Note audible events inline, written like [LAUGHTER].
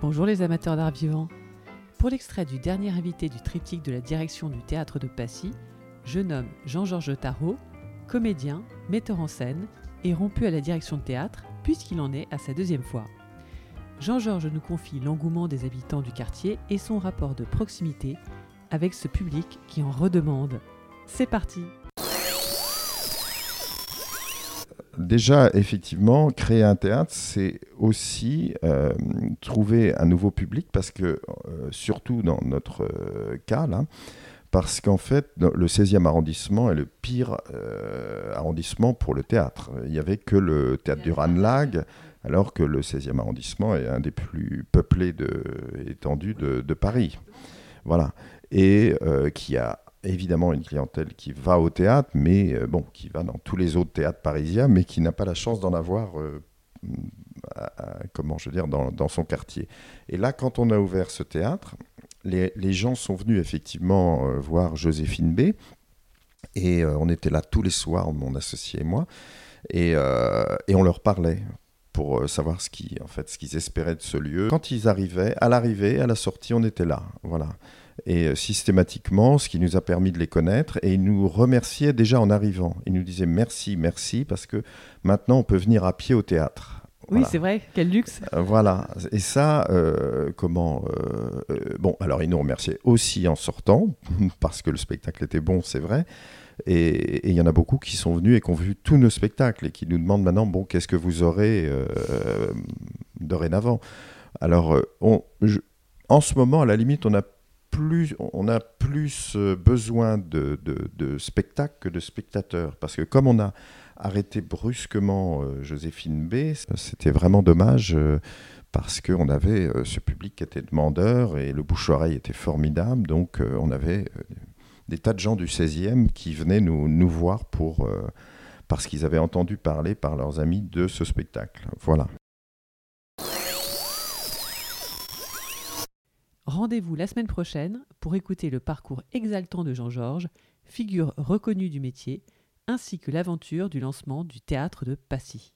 Bonjour les amateurs d'art vivant. Pour l'extrait du dernier invité du triptyque de la direction du théâtre de Passy, je nomme Jean-Georges Tarot, comédien, metteur en scène et rompu à la direction de théâtre puisqu'il en est à sa deuxième fois. Jean-Georges nous confie l'engouement des habitants du quartier et son rapport de proximité avec ce public qui en redemande. C'est parti Déjà, effectivement, créer un théâtre, c'est aussi euh, trouver un nouveau public parce que, euh, surtout dans notre euh, cas, là, parce qu'en fait, le 16e arrondissement est le pire arrondissement pour le théâtre. Il n'y avait que le théâtre du Ranlag, alors que le 16e arrondissement est un des plus peuplés de, étendus de, de Paris. Voilà. Et qui a évidemment une clientèle qui va au théâtre, mais euh, bon, qui va dans tous les autres théâtres parisiens, mais qui n'a pas la chance d'en avoir, euh, comment je veux dire, dans, son quartier. Et là, quand on a ouvert ce théâtre, les, gens sont venus effectivement euh, voir Joséphine B. Et on était là tous les soirs, mon associé et moi, et, on leur parlait pour savoir ce qu'ils en fait, ce qu'ils espéraient de ce lieu. Quand ils arrivaient, à l'arrivée, à la sortie, on était là. Voilà et euh, systématiquement, ce qui nous a permis de les connaître. Et ils nous remerciaient déjà en arrivant. Ils nous disaient merci, merci, parce que maintenant on peut venir à pied au théâtre. Oui, c'est vrai, quel luxe. Euh, voilà, et ça, euh, comment. bon, alors ils nous remerciaient aussi en sortant, [LAUGHS] parce que le spectacle était bon, c'est vrai. Et il y en a beaucoup qui sont venus et qui ont vu tous nos spectacles et qui nous demandent maintenant, bon, qu'est-ce que vous aurez dorénavant? Alors, on, en ce moment, à la limite, on a on a plus euh, besoin de, de, spectacles que de spectateurs. Parce que comme on a arrêté brusquement euh, Joséphine B, c'était vraiment dommage euh, parce qu'on avait ce public qui était demandeur et le bouche-oreille était formidable. Donc on avait des tas de gens du 16e qui venaient nous, voir parce qu'ils avaient entendu parler par leurs amis de ce spectacle. Voilà. Rendez-vous la semaine prochaine pour écouter le parcours exaltant de Jean-Georges, figure reconnue du métier, ainsi que l'aventure du lancement du théâtre de Passy.